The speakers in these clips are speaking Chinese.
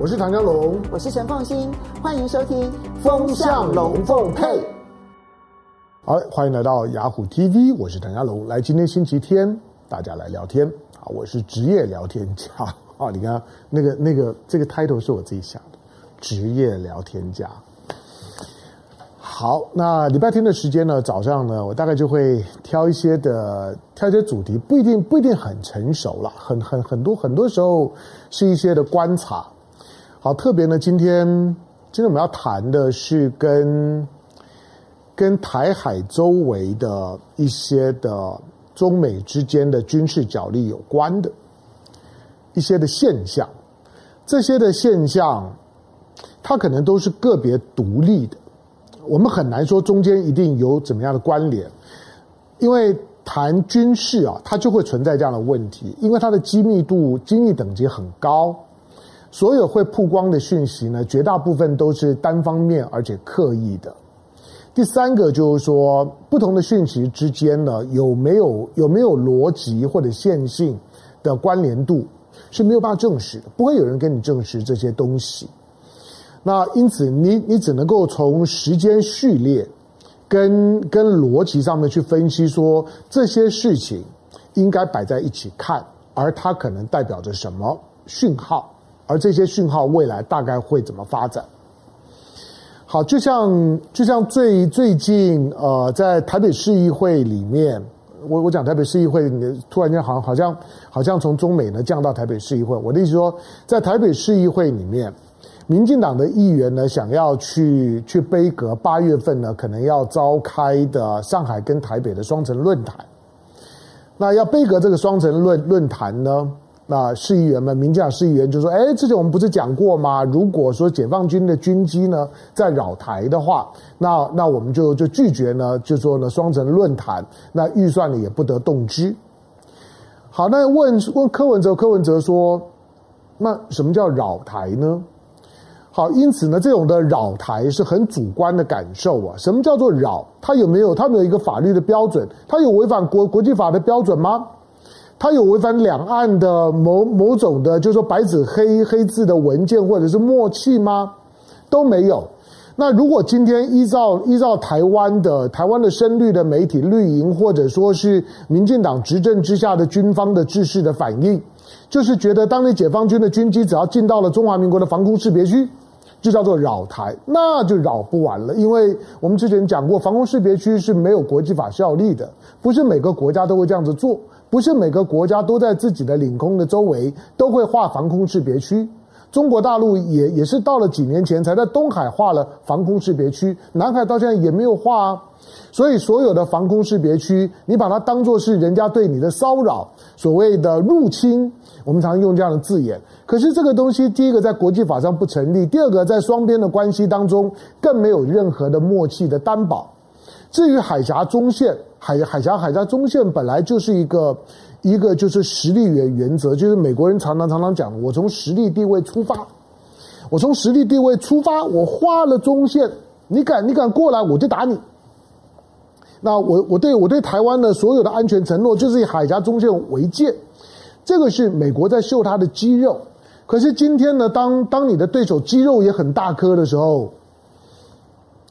我是唐湘龙，我是陈凤新，欢迎收听《风向龙凤配》。好，欢迎来到雅虎 TV，我是唐家龙。来，今天星期天，大家来聊天。啊，我是职业聊天家。啊，你看那个那个这个 title 是我自己想的，职业聊天家。好，那礼拜天的时间呢，早上呢，我大概就会挑一些的，挑一些主题，不一定不一定很成熟了，很很很多很多时候是一些的观察。好，特别呢，今天今天我们要谈的是跟跟台海周围的一些的中美之间的军事角力有关的一些的现象，这些的现象，它可能都是个别独立的。我们很难说中间一定有怎么样的关联，因为谈军事啊，它就会存在这样的问题，因为它的机密度、机密等级很高，所有会曝光的讯息呢，绝大部分都是单方面而且刻意的。第三个就是说，不同的讯息之间呢，有没有有没有逻辑或者线性的关联度是没有办法证实的，不会有人跟你证实这些东西。那因此你，你只能够从时间序列跟跟逻辑上面去分析，说这些事情应该摆在一起看，而它可能代表着什么讯号，而这些讯号未来大概会怎么发展？好，就像就像最最近呃，在台北市议会里面，我我讲台北市议会，突然间好像好像好像从中美呢降到台北市议会，我的意思说，在台北市议会里面。民进党的议员呢，想要去去杯葛八月份呢，可能要召开的上海跟台北的双城论坛。那要杯葛这个双城论论坛呢，那市议员们，民进党市议员就说：“哎，之前我们不是讲过吗？如果说解放军的军机呢在扰台的话，那那我们就就拒绝呢，就说呢双城论坛，那预算呢也不得动之。”好，那问问柯文哲，柯文哲说：“那什么叫扰台呢？”好，因此呢，这种的扰台是很主观的感受啊。什么叫做扰？它有没有？它没有一个法律的标准？它有违反国国际法的标准吗？它有违反两岸的某某种的，就是说白纸黑黑字的文件或者是默契吗？都没有。那如果今天依照依照台湾的台湾的深绿的媒体绿营，或者说是民进党执政之下的军方的制式的反应，就是觉得当你解放军的军机只要进到了中华民国的防空识别区。就叫做扰台，那就扰不完了。因为我们之前讲过，防空识别区是没有国际法效力的，不是每个国家都会这样子做，不是每个国家都在自己的领空的周围都会画防空识别区。中国大陆也也是到了几年前才在东海画了防空识别区，南海到现在也没有画啊。所以所有的防空识别区，你把它当作是人家对你的骚扰，所谓的入侵，我们常用这样的字眼。可是这个东西，第一个在国际法上不成立，第二个在双边的关系当中更没有任何的默契的担保。至于海峡中线，海海峡海峡中线本来就是一个一个就是实力原原则，就是美国人常常常常讲，我从实力地位出发，我从实力地位出发，我画了中线，你敢你敢过来，我就打你。那我我对我对台湾的所有的安全承诺，就是以海峡中线为界，这个是美国在秀他的肌肉。可是今天呢，当当你的对手肌肉也很大颗的时候，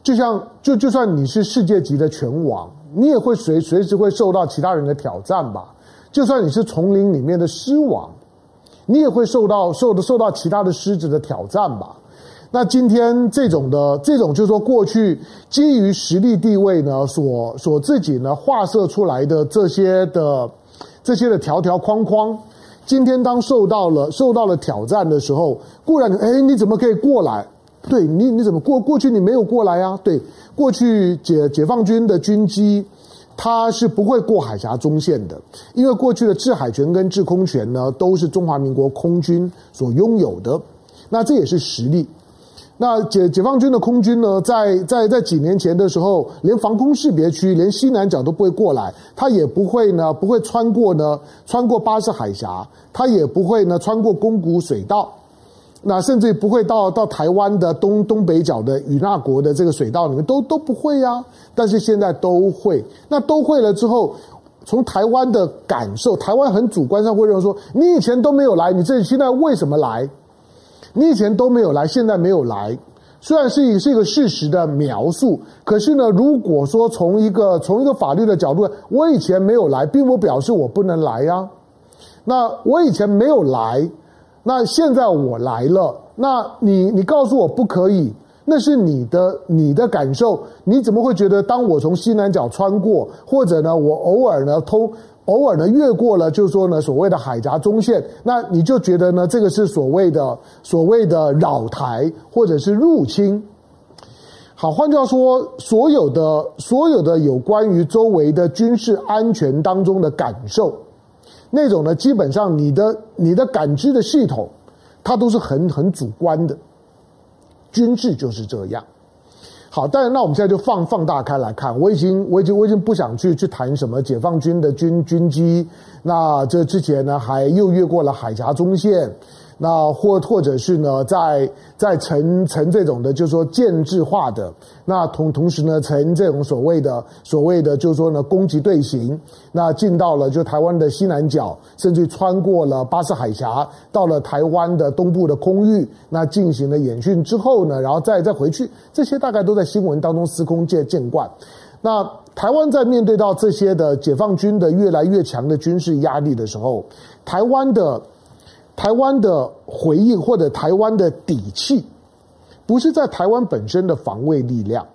就像就就算你是世界级的拳王，你也会随随时会受到其他人的挑战吧。就算你是丛林里面的狮王，你也会受到受的受到其他的狮子的挑战吧。那今天这种的这种，就是说过去基于实力地位呢，所所自己呢画设出来的这些的这些的条条框框。今天当受到了受到了挑战的时候，固然，哎，你怎么可以过来？对你，你怎么过过去？你没有过来啊？对，过去解解放军的军机，它是不会过海峡中线的，因为过去的制海权跟制空权呢，都是中华民国空军所拥有的，那这也是实力。那解解放军的空军呢，在在在几年前的时候，连防空识别区，连西南角都不会过来，他也不会呢，不会穿过呢，穿过巴士海峡，他也不会呢，穿过宫古水道，那甚至不会到到台湾的东东北角的与那国的这个水道里面，都都不会呀。但是现在都会，那都会了之后，从台湾的感受，台湾很主观上会认为说，你以前都没有来，你这现在为什么来？你以前都没有来，现在没有来，虽然是一是一个事实的描述，可是呢，如果说从一个从一个法律的角度，我以前没有来，并不表示我不能来呀。那我以前没有来，那现在我来了，那你你告诉我不可以，那是你的你的感受，你怎么会觉得当我从西南角穿过，或者呢，我偶尔呢通。偶尔呢越过了，就是说呢所谓的海峡中线，那你就觉得呢这个是所谓的所谓的扰台或者是入侵。好，换句话说，所有的所有的有关于周围的军事安全当中的感受，那种呢基本上你的你的感知的系统，它都是很很主观的，军制就是这样。好，但是那我们现在就放放大开来看，我已经我已经我已经不想去去谈什么解放军的军军机，那这之前呢还又越过了海峡中线。那或或者是呢，在在成成这种的，就是说建制化的，那同同时呢，成这种所谓的所谓的，就是说呢，攻击队形，那进到了就台湾的西南角，甚至穿过了巴士海峡，到了台湾的东部的空域，那进行了演训之后呢，然后再再回去，这些大概都在新闻当中司空见见惯。那台湾在面对到这些的解放军的越来越强的军事压力的时候，台湾的。台湾的回应或者台湾的底气，不是在台湾本身的防卫力量。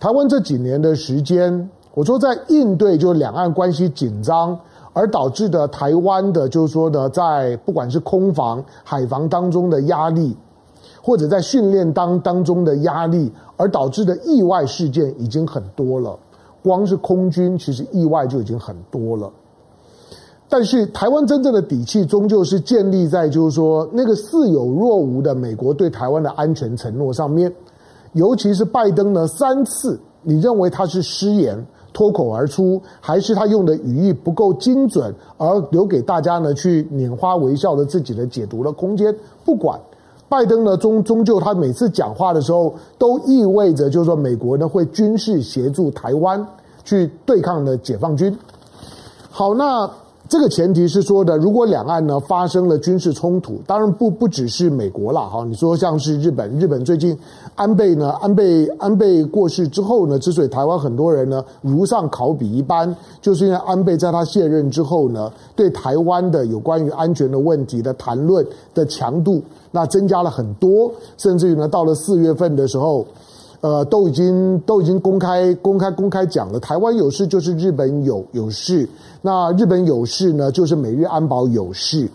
台湾这几年的时间，我说在应对就两岸关系紧张而导致的台湾的，就是说的在不管是空防、海防当中的压力，或者在训练当当中的压力，而导致的意外事件已经很多了。光是空军，其实意外就已经很多了。但是台湾真正的底气，终究是建立在就是说那个似有若无的美国对台湾的安全承诺上面，尤其是拜登呢三次，你认为他是失言脱口而出，还是他用的语义不够精准，而留给大家呢去拈花微笑的自己的解读的空间？不管拜登呢终终究他每次讲话的时候，都意味着就是说美国呢会军事协助台湾去对抗的解放军。好，那。这个前提是说的，如果两岸呢发生了军事冲突，当然不不只是美国了哈。你说像是日本，日本最近安倍呢，安倍安倍过世之后呢，之所以台湾很多人呢如上考比一般，就是因为安倍在他卸任之后呢，对台湾的有关于安全的问题的谈论的强度那增加了很多，甚至于呢到了四月份的时候。呃，都已经都已经公开公开公开讲了，台湾有事就是日本有有事，那日本有事呢，就是美日安保有事，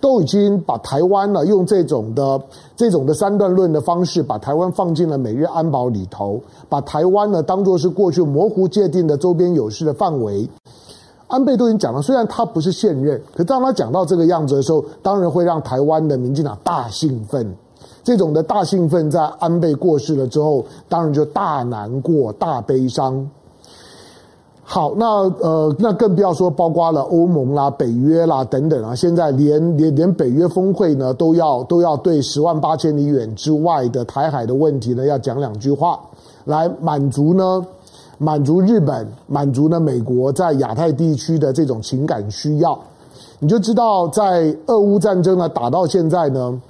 都已经把台湾呢用这种的这种的三段论的方式，把台湾放进了美日安保里头，把台湾呢当作是过去模糊界定的周边有事的范围。安倍都已经讲了，虽然他不是现任，可当他讲到这个样子的时候，当然会让台湾的民进党大兴奋。这种的大兴奋，在安倍过世了之后，当然就大难过、大悲伤。好，那呃，那更不要说包括了欧盟啦、北约啦等等啊，现在连连连北约峰会呢，都要都要对十万八千里远之外的台海的问题呢，要讲两句话，来满足呢，满足日本、满足呢美国在亚太地区的这种情感需要。你就知道，在俄乌战争呢打到现在呢。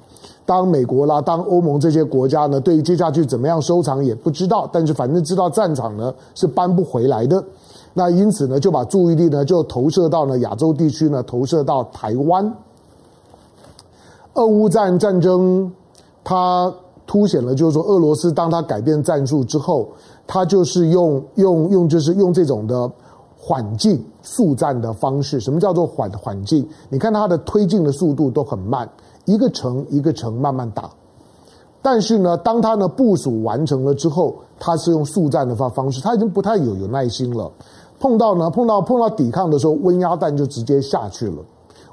当美国啦，当欧盟这些国家呢，对于接下去怎么样收场也不知道，但是反正知道战场呢是搬不回来的，那因此呢就把注意力呢就投射到呢亚洲地区呢，投射到台湾。俄乌战战争，它凸显了就是说，俄罗斯当它改变战术之后，它就是用用用就是用这种的缓进速战的方式。什么叫做缓缓进？你看它的推进的速度都很慢。一个城一个城慢慢打，但是呢，当他呢部署完成了之后，他是用速战的方方式，他已经不太有有耐心了。碰到呢，碰到碰到抵抗的时候，温压弹就直接下去了。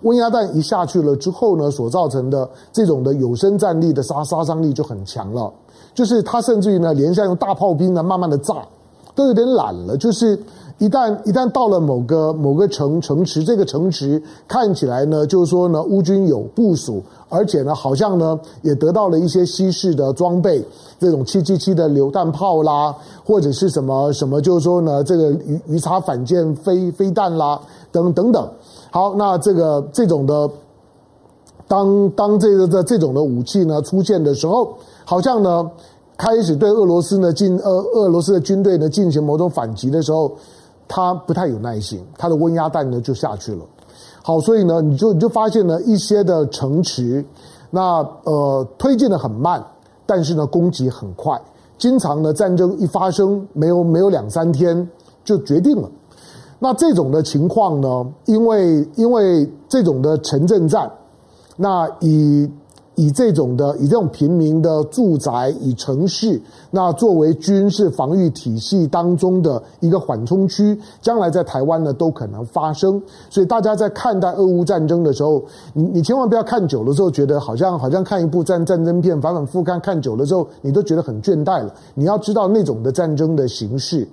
温压弹一下去了之后呢，所造成的这种的有生战力的杀杀伤力就很强了。就是他甚至于呢，连下用大炮兵呢，慢慢的炸，都有点懒了，就是。一旦一旦到了某个某个城城池，这个城池看起来呢，就是说呢，乌军有部署，而且呢，好像呢也得到了一些西式的装备，这种七七七的榴弹炮啦，或者是什么什么，就是说呢，这个鱼鱼叉反舰飞飞弹啦，等等等。好，那这个这种的当当这个这这种的武器呢出现的时候，好像呢开始对俄罗斯呢进俄俄罗斯的军队呢进行某种反击的时候，他不太有耐心，他的温压弹呢就下去了。好，所以呢你就你就发现了一些的城池，那呃推进的很慢，但是呢攻击很快，经常呢战争一发生，没有没有两三天就决定了。那这种的情况呢，因为因为这种的城镇战，那以以这种的以这种平民的住宅以城市，那作为军事防御体系当中的一个缓冲区，将来在台湾呢都可能发生。所以大家在看待俄乌战争的时候，你你千万不要看久了之后觉得好像好像看一部战战争片，反反复覆看看久了之后，你都觉得很倦怠了。你要知道那种的战争的形式。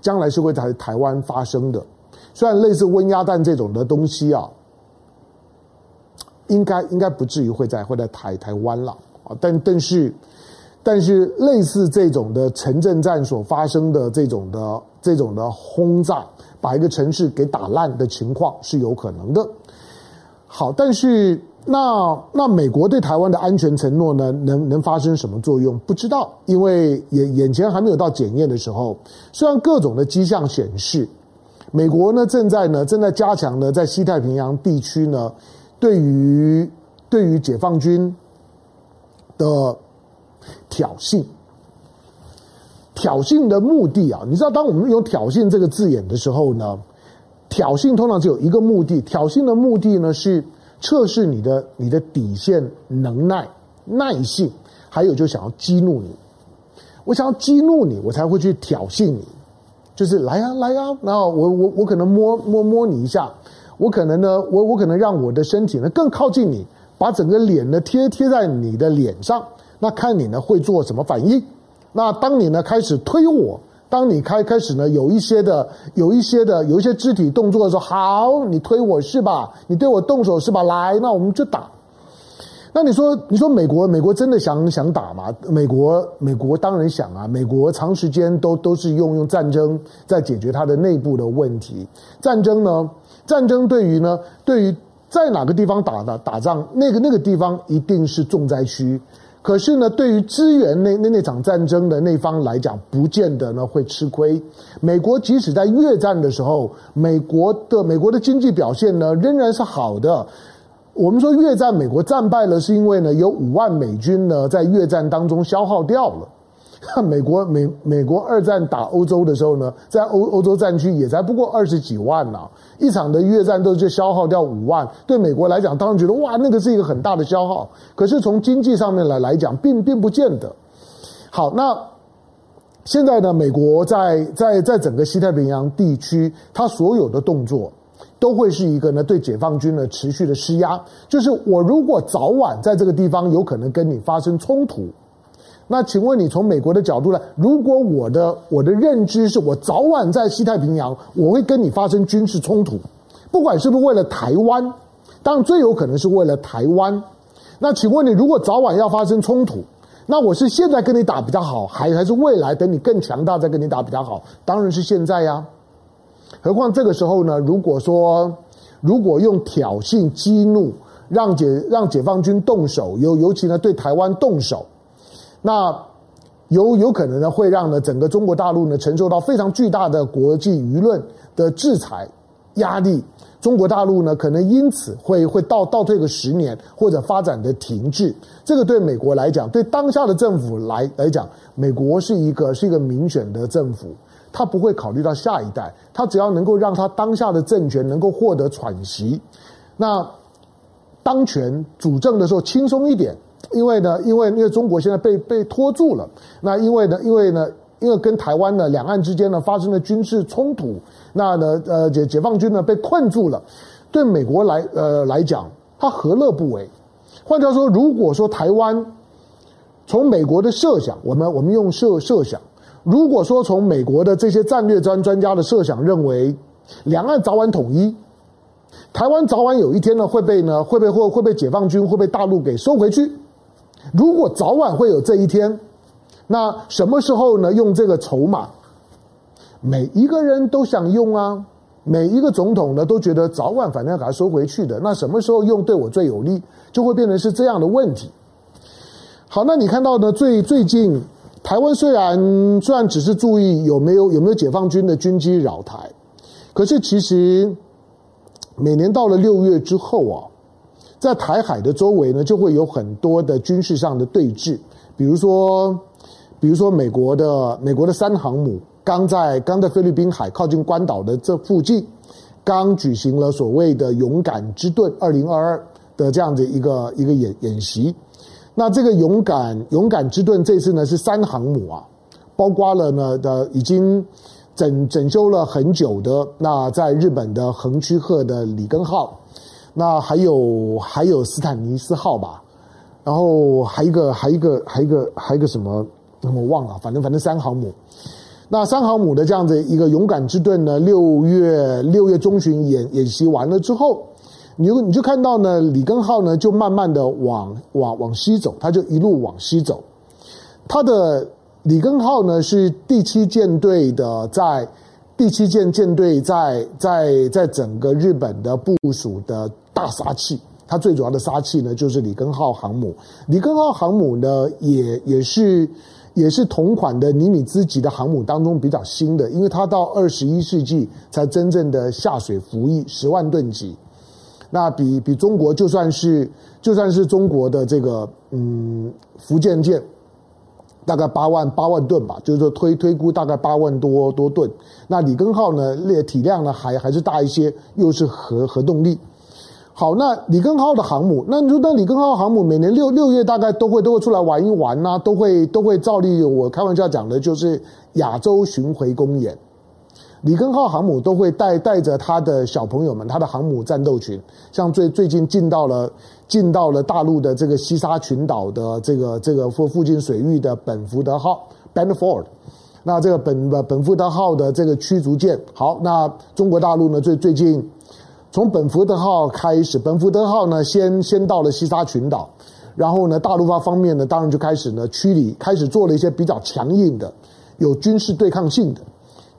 将来是会在台湾发生的，虽然类似温压弹这种的东西啊，应该应该不至于会在会在台台湾了啊，但但是但是类似这种的城镇战所发生的这种的这种的轰炸，把一个城市给打烂的情况是有可能的。好，但是。那那美国对台湾的安全承诺呢？能能发生什么作用？不知道，因为眼眼前还没有到检验的时候。虽然各种的迹象显示，美国呢正在呢正在加强呢在西太平洋地区呢对于对于解放军的挑衅。挑衅的目的啊，你知道，当我们用挑衅这个字眼的时候呢，挑衅通常只有一个目的。挑衅的目的呢是。测试你的你的底线能耐耐性，还有就想要激怒你，我想要激怒你，我才会去挑衅你，就是来呀来呀，然后我我我可能摸摸摸你一下，我可能呢我我可能让我的身体呢更靠近你，把整个脸呢贴贴在你的脸上，那看你呢会做什么反应，那当你呢开始推我。当你开开始呢，有一些的，有一些的，有一些肢体动作的时候，好，你推我是吧？你对我动手是吧？来，那我们就打。那你说，你说美国，美国真的想想打吗？美国，美国当然想啊。美国长时间都都是用用战争在解决它的内部的问题。战争呢，战争对于呢，对于在哪个地方打的打仗，那个那个地方一定是重灾区。可是呢，对于支援那那那场战争的那方来讲，不见得呢会吃亏。美国即使在越战的时候，美国的美国的经济表现呢仍然是好的。我们说越战美国战败了，是因为呢有五万美军呢在越战当中消耗掉了。美国美美国二战打欧洲的时候呢，在欧欧洲战区也才不过二十几万呐、一场的越战都就消耗掉五万，对美国来讲，当然觉得哇，那个是一个很大的消耗。可是从经济上面来来讲，并并不见得。好，那现在呢，美国在在在整个西太平洋地区，它所有的动作都会是一个呢对解放军呢持续的施压，就是我如果早晚在这个地方有可能跟你发生冲突。那请问你从美国的角度来，如果我的我的认知是我早晚在西太平洋我会跟你发生军事冲突，不管是不是为了台湾，当然最有可能是为了台湾。那请问你如果早晚要发生冲突，那我是现在跟你打比较好，还还是未来等你更强大再跟你打比较好？当然是现在呀。何况这个时候呢，如果说如果用挑衅激怒让解让解放军动手，尤尤其呢对台湾动手。那有有可能呢，会让呢整个中国大陆呢承受到非常巨大的国际舆论的制裁压力。中国大陆呢可能因此会会倒倒退个十年，或者发展的停滞。这个对美国来讲，对当下的政府来来讲，美国是一个是一个民选的政府，他不会考虑到下一代，他只要能够让他当下的政权能够获得喘息，那当权主政的时候轻松一点。因为呢，因为因为中国现在被被拖住了，那因为呢，因为呢，因为跟台湾呢两岸之间呢发生了军事冲突，那呢呃解解放军呢被困住了，对美国来呃来讲，他何乐不为？换句话说，如果说台湾从美国的设想，我们我们用设设想，如果说从美国的这些战略专专家的设想认为，两岸早晚统一。台湾早晚有一天呢会被呢会被会会被解放军会被大陆给收回去。如果早晚会有这一天，那什么时候呢？用这个筹码，每一个人都想用啊。每一个总统呢都觉得早晚反正要给它收回去的，那什么时候用对我最有利，就会变成是这样的问题。好，那你看到呢？最最近台湾虽然虽然只是注意有没有有没有解放军的军机扰台，可是其实每年到了六月之后啊，在台海的周围呢，就会有很多的军事上的对峙，比如说比如说美国的美国的三航母。刚在刚在菲律宾海靠近关岛的这附近，刚举行了所谓的“勇敢之盾”二零二二的这样的一个一个演演习。那这个“勇敢勇敢之盾”这次呢是三航母啊，包括了呢的已经整整修了很久的那在日本的横须贺的里根号，那还有还有斯坦尼斯号吧，然后还一个还一个还一个还一个什么我忘了，反正反正三航母。那三航母的这样子一个勇敢之盾呢，六月六月中旬演演习完了之后，你就你就看到呢，里根号呢就慢慢的往往往西走，它就一路往西走。它的里根号呢是第七舰队的在第七舰舰队在在在整个日本的部署的大杀器，它最主要的杀器呢就是里根号航母。里根号航母呢也也是。也是同款的尼米兹级的航母当中比较新的，因为它到二十一世纪才真正的下水服役十万吨级，那比比中国就算是就算是中国的这个嗯福建舰，大概八万八万吨吧，就是说推推估大概八万多多吨。那里根号呢，列体量呢还还是大一些，又是核核动力。好，那里根号的航母，那你说那里根号航母每年六六月大概都会都会出来玩一玩呐、都会都会照例我开玩笑讲的就是亚洲巡回公演。里根号航母都会带带着他的小朋友们，他的航母战斗群，像最最近进到了进到了大陆的这个西沙群岛的这个这个附附近水域的本福德号 Benford，那这个本本福德号的这个驱逐舰，好，那中国大陆呢最最近。从本福德号开始，本福德号呢先先到了西沙群岛，然后呢，大陆方方面呢，当然就开始呢驱离，开始做了一些比较强硬的、有军事对抗性的，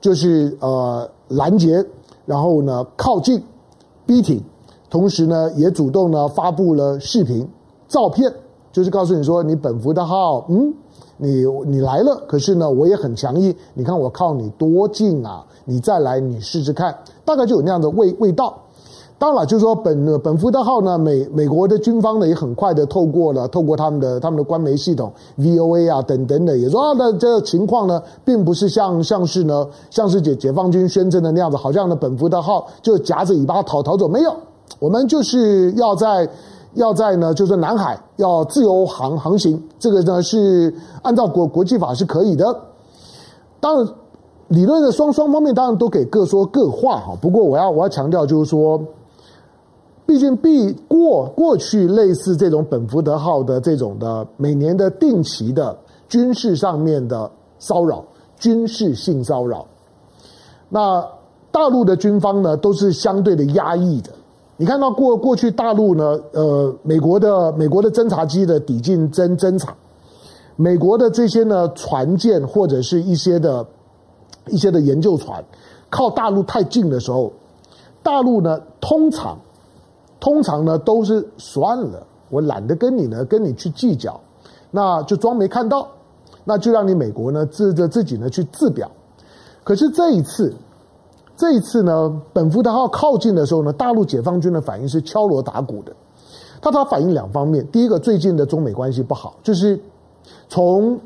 就是呃拦截，然后呢靠近、逼停，同时呢也主动呢发布了视频、照片，就是告诉你说，你本福德号，嗯，你你来了，可是呢我也很强硬，你看我靠你多近啊，你再来你试试看，大概就有那样的味味道。当然，就是说本本福德号呢，美美国的军方呢也很快的透过了透过他们的他们的官媒系统 VOA 啊等等的，也说啊，那这个情况呢，并不是像像是呢像是解解放军宣称的那样子，好像呢本福德号就夹着尾巴逃逃走，没有，我们就是要在要在呢就是南海要自由航航行，这个呢是按照国国际法是可以的。当然，理论的双双方面当然都可以各说各话哈，不过我要我要强调就是说。毕竟，毕过过去类似这种本福德号的这种的每年的定期的军事上面的骚扰，军事性骚扰，那大陆的军方呢都是相对的压抑的。你看到过过去大陆呢，呃，美国的美国的侦察机的抵近侦侦察，美国的这些呢船舰或者是一些的一些的研究船靠大陆太近的时候，大陆呢通常。通常呢都是算了，我懒得跟你呢跟你去计较，那就装没看到，那就让你美国呢自着自己呢去自表。可是这一次，这一次呢，本福德号靠近的时候呢，大陆解放军的反应是敲锣打鼓的。他他反应两方面，第一个最近的中美关系不好，就是从。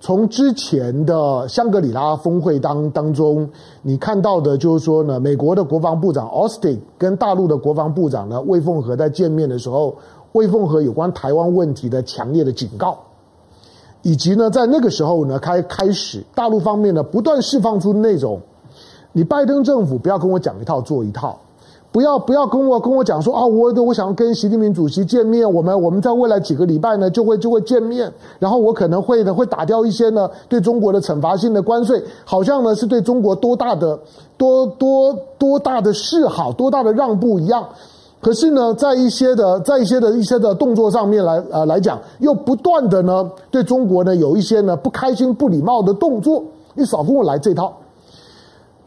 从之前的香格里拉峰会当当中，你看到的就是说呢，美国的国防部长奥斯汀跟大陆的国防部长呢魏凤和在见面的时候，魏凤和有关台湾问题的强烈的警告，以及呢在那个时候呢开开始，大陆方面呢不断释放出那种，你拜登政府不要跟我讲一套做一套。不要不要跟我跟我讲说啊，我我想跟习近平主席见面，我们我们在未来几个礼拜呢就会就会见面，然后我可能会呢会打掉一些呢对中国的惩罚性的关税，好像呢是对中国多大的多多多大的示好，多大的让步一样。可是呢，在一些的在一些的一些的动作上面来呃来讲，又不断的呢对中国呢有一些呢不开心不礼貌的动作，你少跟我来这套。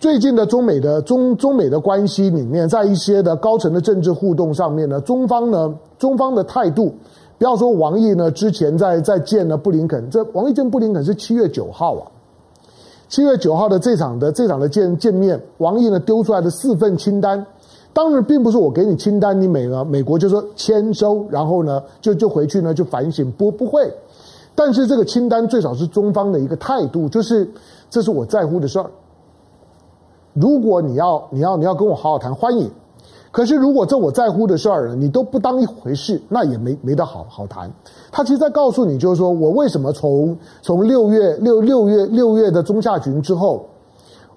最近的中美的中中美的关系里面，在一些的高层的政治互动上面呢，中方呢，中方的态度，不要说王毅呢，之前在在见了布林肯，这王毅见布林肯是七月九号啊，七月九号的这场的这场的见见面，王毅呢丢出来的四份清单，当然并不是我给你清单，你美了美国就说签收，然后呢就就回去呢就反省，不不会，但是这个清单最少是中方的一个态度，就是这是我在乎的事儿。如果你要你要你要跟我好好谈，欢迎。可是如果这我在乎的事儿呢，你都不当一回事，那也没没得好好谈。他其实在告诉你，就是说我为什么从从六月六六月六月的中下旬之后，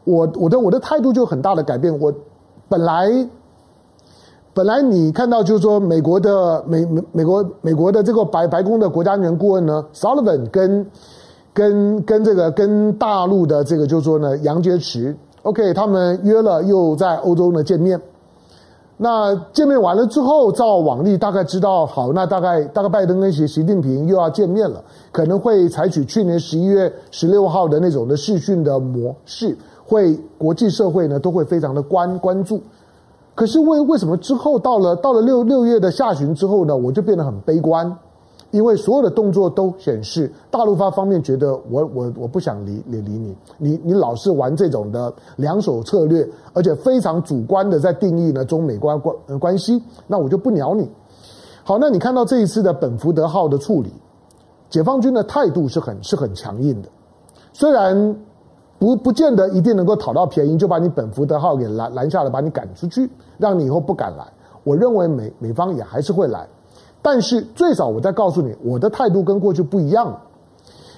我我的我的态度就很大的改变。我本来本来你看到就是说美国的美美美国美国的这个白白宫的国家安全顾问呢，Sullivan 跟跟跟这个跟大陆的这个就是说呢杨洁篪。OK，他们约了又在欧洲呢见面。那见面完了之后，照往例大概知道，好，那大概大概拜登跟习习近平又要见面了，可能会采取去年十一月十六号的那种的视讯的模式，会国际社会呢都会非常的关关注。可是为为什么之后到了到了六六月的下旬之后呢，我就变得很悲观？因为所有的动作都显示，大陆方方面觉得我我我不想理理理你，你你老是玩这种的两手策略，而且非常主观的在定义呢中美关关关系，那我就不鸟你。好，那你看到这一次的本福德号的处理，解放军的态度是很是很强硬的，虽然不不见得一定能够讨到便宜，就把你本福德号给拦拦下来，把你赶出去，让你以后不敢来。我认为美美方也还是会来。但是最少我再告诉你，我的态度跟过去不一样了。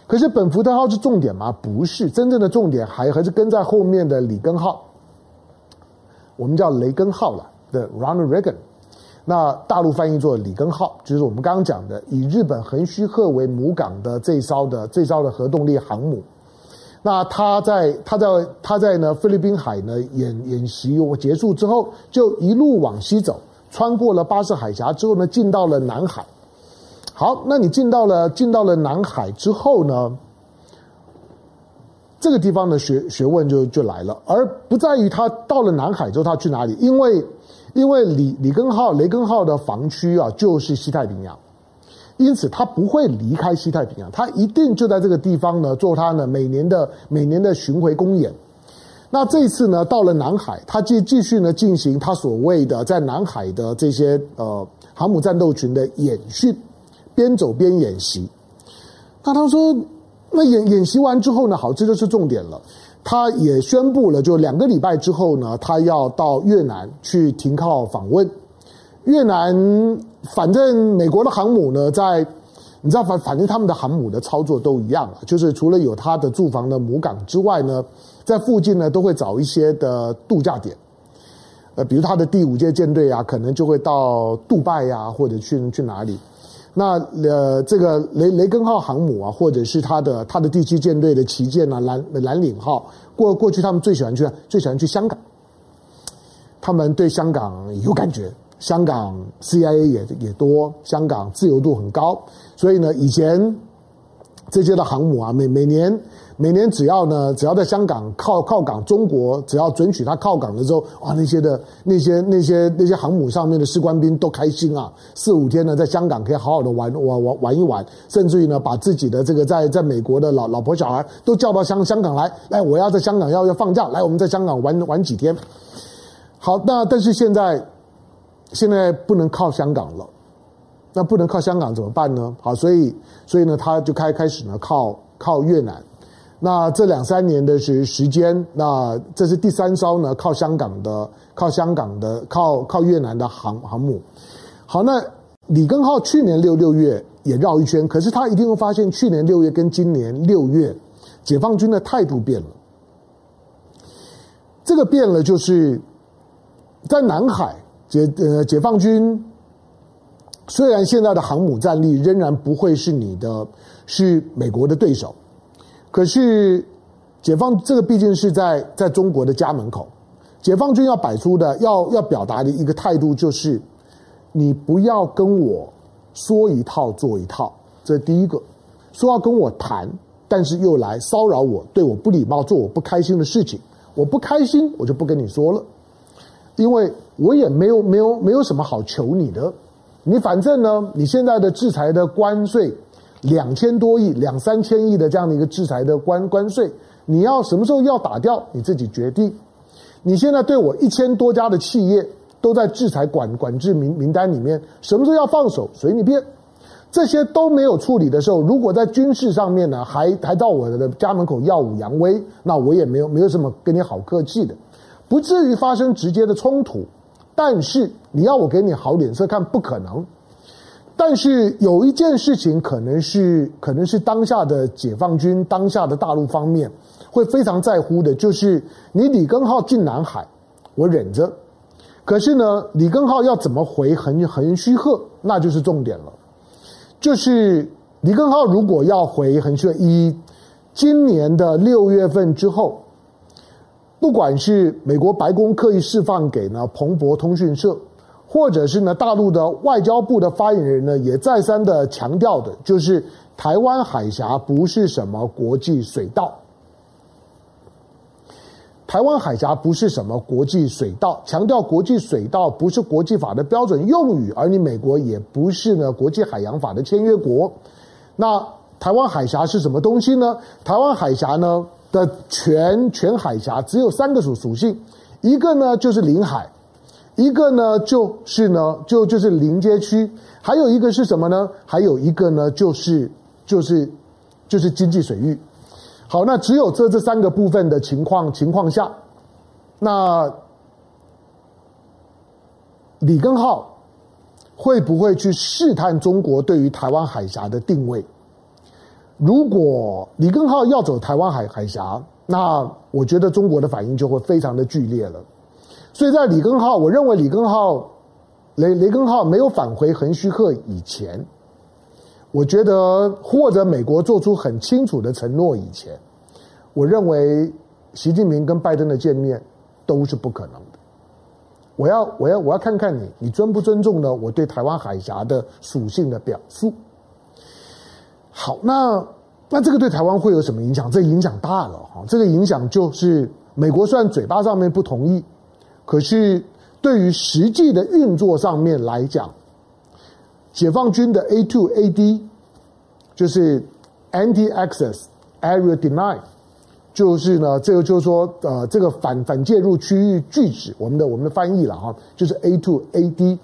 可是本福德号是重点吗？不是，真正的重点还还是跟在后面的里根号，我们叫雷根号了的 Ronald Reagan。那大陆翻译做里根号，就是我们刚刚讲的以日本横须贺为母港的这艘的这艘的核动力航母。那他在他在他在呢菲律宾海呢演演习结束之后，就一路往西走。穿过了巴士海峡之后呢，进到了南海。好，那你进到了进到了南海之后呢，这个地方的学学问就就来了，而不在于他到了南海之后他去哪里，因为因为里里根号雷根号的防区啊就是西太平洋，因此他不会离开西太平洋，他一定就在这个地方呢做他呢每年的每年的巡回公演。那这次呢，到了南海，他继继续呢进行他所谓的在南海的这些呃航母战斗群的演训，边走边演习。那他说，那演演习完之后呢，好，这就是重点了。他也宣布了，就两个礼拜之后呢，他要到越南去停靠访问。越南，反正美国的航母呢，在你知道，反反正他们的航母的操作都一样啊，就是除了有他的驻防的母港之外呢。在附近呢，都会找一些的度假点，呃，比如他的第五届舰队啊，可能就会到杜拜呀，或者去去哪里。那呃，这个雷雷根号航母啊，或者是他的他的第七舰队的旗舰啊，蓝蓝领号，过过去他们最喜欢去最喜欢去香港，他们对香港有感觉，香港 CIA 也也多，香港自由度很高，所以呢，以前这些的航母啊，每每年。每年只要呢，只要在香港靠靠港，中国只要准许他靠港的时候，哇，那些的那些那些那些航母上面的士官兵都开心啊！四五天呢，在香港可以好好的玩玩玩玩一玩，甚至于呢，把自己的这个在在美国的老老婆小孩都叫到香香港来，来，我要在香港要要放假，来，我们在香港玩玩几天。好，那但是现在现在不能靠香港了，那不能靠香港怎么办呢？好，所以所以呢，他就开开始呢靠靠越南。那这两三年的时时间，那这是第三艘呢，靠香港的、靠香港的、靠靠越南的航航母。好，那李根号去年六六月也绕一圈，可是他一定会发现，去年六月跟今年六月，解放军的态度变了。这个变了，就是在南海解呃解放军，虽然现在的航母战力仍然不会是你的，是美国的对手。可是，解放这个毕竟是在在中国的家门口，解放军要摆出的、要要表达的一个态度就是，你不要跟我说一套做一套，这是第一个，说要跟我谈，但是又来骚扰我，对我不礼貌，做我不开心的事情，我不开心，我就不跟你说了，因为我也没有没有没有什么好求你的。你反正呢，你现在的制裁的关税两千多亿、两三千亿的这样的一个制裁的关关税，你要什么时候要打掉，你自己决定。你现在对我一千多家的企业都在制裁管管制名名单里面，什么时候要放手，随你便。这些都没有处理的时候，如果在军事上面呢，还还到我的家门口耀武扬威，那我也没有没有什么跟你好客气的，不至于发生直接的冲突。但是你要我给你好脸色看，不可能。但是有一件事情可能是可能是当下的解放军、当下的大陆方面会非常在乎的，就是你李根浩进南海，我忍着。可是呢，李根浩要怎么回横横须贺，那就是重点了。就是李根浩如果要回横须贺，一今年的六月份之后。不管是美国白宫刻意释放给呢彭博通讯社，或者是呢大陆的外交部的发言人呢，也再三的强调的，就是台湾海峡不是什么国际水道。台湾海峡不是什么国际水道，强调国际水道不是国际法的标准用语，而你美国也不是呢国际海洋法的签约国。那台湾海峡是什么东西呢？台湾海峡呢？的全全海峡只有三个属属性，一个呢就是领海，一个呢就是呢就就是临街区，还有一个是什么呢？还有一个呢就是就是就是经济水域。好，那只有这这三个部分的情况情况下，那李根浩会不会去试探中国对于台湾海峡的定位？如果李根浩要走台湾海海峡，那我觉得中国的反应就会非常的剧烈了。所以在李根浩，我认为李根浩雷雷根浩没有返回横须贺以前，我觉得或者美国做出很清楚的承诺以前，我认为习近平跟拜登的见面都是不可能的。我要我要我要看看你，你尊不尊重呢？我对台湾海峡的属性的表述。好，那那这个对台湾会有什么影响？这影响大了哈，这个影响就是美国虽然嘴巴上面不同意，可是对于实际的运作上面来讲，解放军的 A two A D 就是 Anti-Access Area Denied，就是呢，这个就是说，呃，这个反反介入区域拒止，我们的我们的翻译了哈，就是 A to A D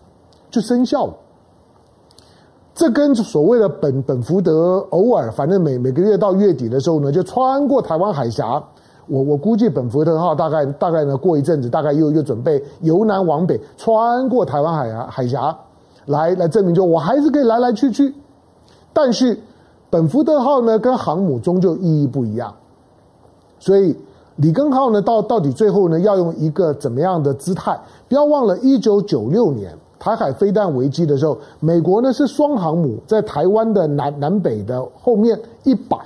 就生效了。这跟所谓的本本福德偶尔，反正每每个月到月底的时候呢，就穿过台湾海峡。我我估计本福德号大概大概呢，过一阵子，大概又又准备由南往北穿过台湾海峡海峡，来来证明就我还是可以来来去去。但是本福德号呢，跟航母终究意义不一样。所以里根号呢，到到底最后呢，要用一个怎么样的姿态？不要忘了，一九九六年。台海飞弹危机的时候，美国呢是双航母在台湾的南南北的后面一摆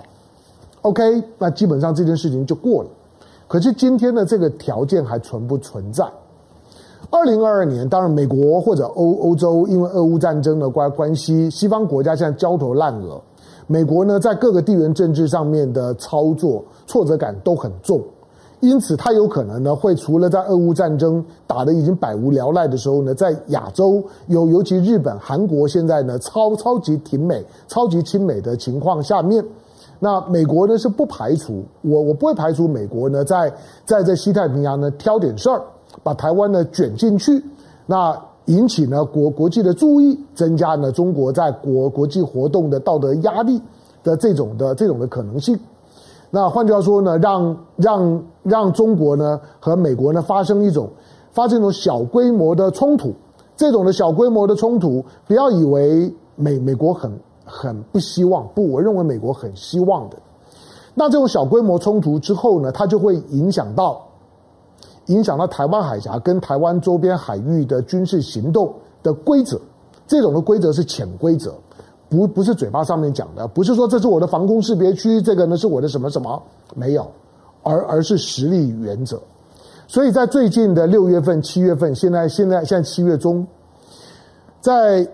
，OK，那基本上这件事情就过了。可是今天的这个条件还存不存在？二零二二年，当然美国或者欧欧洲因为俄乌战争的关关系，西方国家现在焦头烂额，美国呢在各个地缘政治上面的操作挫折感都很重。因此，他有可能呢，会除了在俄乌战争打得已经百无聊赖的时候呢，在亚洲尤尤其日本、韩国现在呢超超级挺美、超级亲美的情况下面，那美国呢是不排除我我不会排除美国呢在在这西太平洋呢挑点事儿，把台湾呢卷进去，那引起呢国国际的注意，增加呢中国在国国际活动的道德压力的这种的这种的可能性。那换句话说呢，让让让中国呢和美国呢发生一种发生一种小规模的冲突，这种的小规模的冲突，不要以为美美国很很不希望，不，我认为美国很希望的。那这种小规模冲突之后呢，它就会影响到影响到台湾海峡跟台湾周边海域的军事行动的规则，这种的规则是潜规则。不不是嘴巴上面讲的，不是说这是我的防空识别区，这个呢是我的什么什么，没有，而而是实力原则。所以在最近的六月份、七月份，现在现在现在七月中，在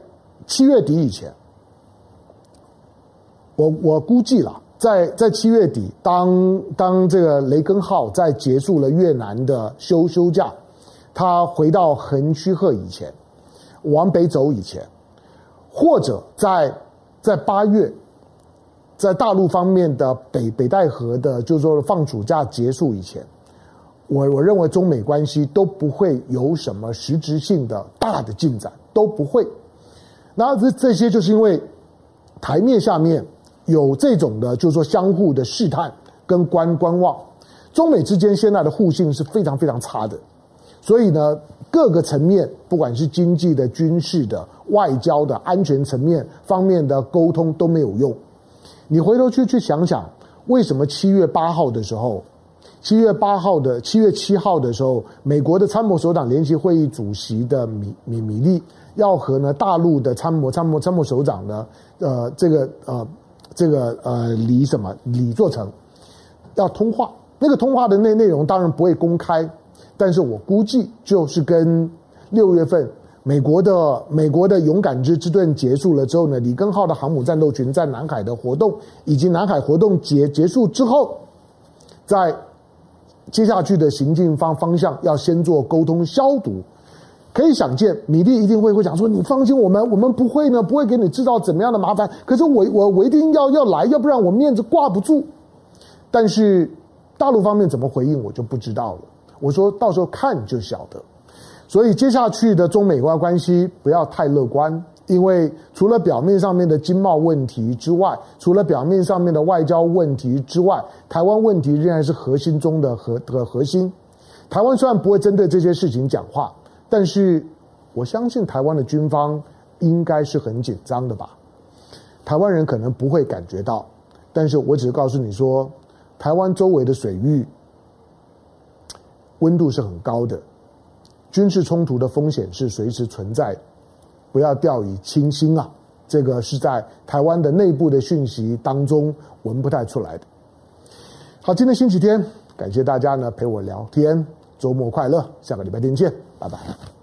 七月底以前，我我估计了，在在七月底，当当这个雷根号在结束了越南的休休假，他回到横须贺以前，往北走以前，或者在在八月，在大陆方面的北北戴河的，就是说放暑假结束以前，我我认为中美关系都不会有什么实质性的大的进展，都不会。然后这这些就是因为台面下面有这种的，就是说相互的试探跟观观望，中美之间现在的互信是非常非常差的。所以呢，各个层面，不管是经济的、军事的、外交的、安全层面方面的沟通都没有用。你回头去去想想，为什么七月八号的时候，七月八号的七月七号的时候，美国的参谋首长联席会议主席的米米米利要和呢大陆的参谋参谋参谋首长呢，呃，这个呃这个呃李什么李作成要通话，那个通话的内内容当然不会公开。但是我估计，就是跟六月份美国的美国的勇敢之之盾结束了之后呢，里根号的航母战斗群在南海的活动，以及南海活动结结束之后，在接下去的行进方方向要先做沟通消毒。可以想见，米利一定会会讲说：“你放心，我们我们不会呢，不会给你制造怎么样的麻烦。可是我我我一定要要来，要不然我面子挂不住。”但是大陆方面怎么回应，我就不知道了。我说到时候看就晓得，所以接下去的中美关系不要太乐观，因为除了表面上面的经贸问题之外，除了表面上面的外交问题之外，台湾问题仍然是核心中的核的核心。台湾虽然不会针对这些事情讲话，但是我相信台湾的军方应该是很紧张的吧？台湾人可能不会感觉到，但是我只是告诉你说，台湾周围的水域。温度是很高的，军事冲突的风险是随时存在的，不要掉以轻心啊！这个是在台湾的内部的讯息当中闻不太出来的。好，今天星期天，感谢大家呢陪我聊天，周末快乐，下个礼拜天见，拜拜。